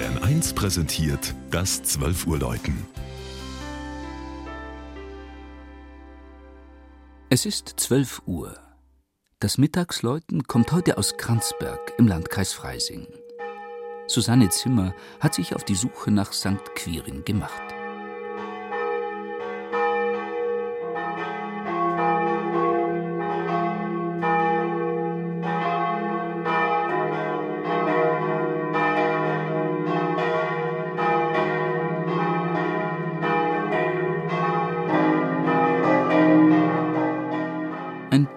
Bayern 1 präsentiert das 12 Uhr Läuten. Es ist 12 Uhr. Das Mittagsläuten kommt heute aus Kranzberg im Landkreis Freising. Susanne Zimmer hat sich auf die Suche nach St. Quirin gemacht.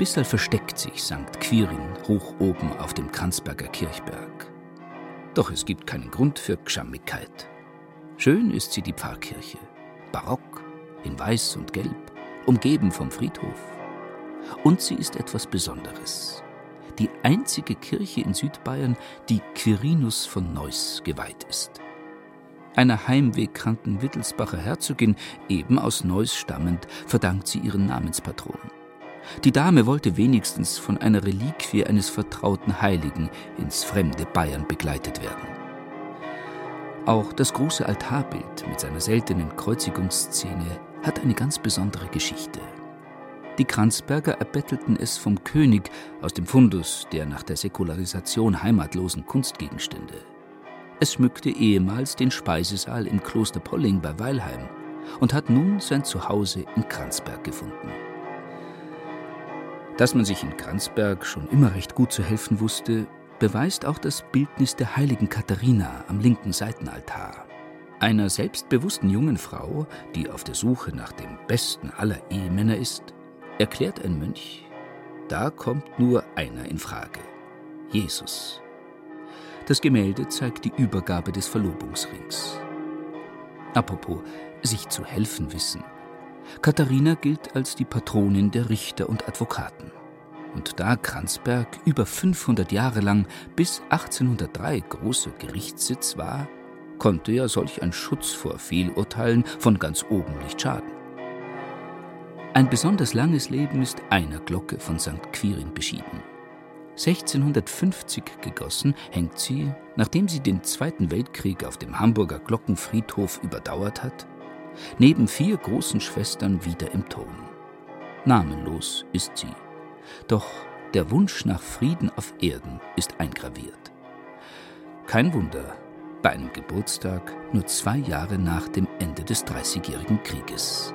Bisserl versteckt sich St. Quirin hoch oben auf dem Kranzberger Kirchberg. Doch es gibt keinen Grund für Gschammigkeit. Schön ist sie die Pfarrkirche, barock, in weiß und gelb, umgeben vom Friedhof. Und sie ist etwas Besonderes. Die einzige Kirche in Südbayern, die Quirinus von Neuss geweiht ist. Einer heimwegkranken Wittelsbacher Herzogin, eben aus Neuss stammend, verdankt sie ihren Namenspatron. Die Dame wollte wenigstens von einer Reliquie eines vertrauten Heiligen ins fremde Bayern begleitet werden. Auch das große Altarbild mit seiner seltenen Kreuzigungsszene hat eine ganz besondere Geschichte. Die Kranzberger erbettelten es vom König aus dem Fundus der nach der Säkularisation heimatlosen Kunstgegenstände. Es schmückte ehemals den Speisesaal im Kloster Polling bei Weilheim und hat nun sein Zuhause in Kranzberg gefunden. Dass man sich in Kranzberg schon immer recht gut zu helfen wusste, beweist auch das Bildnis der heiligen Katharina am linken Seitenaltar. Einer selbstbewussten jungen Frau, die auf der Suche nach dem besten aller Ehemänner ist, erklärt ein Mönch, da kommt nur einer in Frage: Jesus. Das Gemälde zeigt die Übergabe des Verlobungsrings. Apropos, sich zu helfen wissen. Katharina gilt als die Patronin der Richter und Advokaten. Und da Kranzberg über 500 Jahre lang bis 1803 großer Gerichtssitz war, konnte ja solch ein Schutz vor Fehlurteilen von ganz oben nicht schaden. Ein besonders langes Leben ist einer Glocke von St. Quirin beschieden. 1650 gegossen, hängt sie, nachdem sie den Zweiten Weltkrieg auf dem Hamburger Glockenfriedhof überdauert hat, neben vier großen Schwestern wieder im Turm. Namenlos ist sie. Doch der Wunsch nach Frieden auf Erden ist eingraviert. Kein Wunder, bei einem Geburtstag nur zwei Jahre nach dem Ende des Dreißigjährigen Krieges.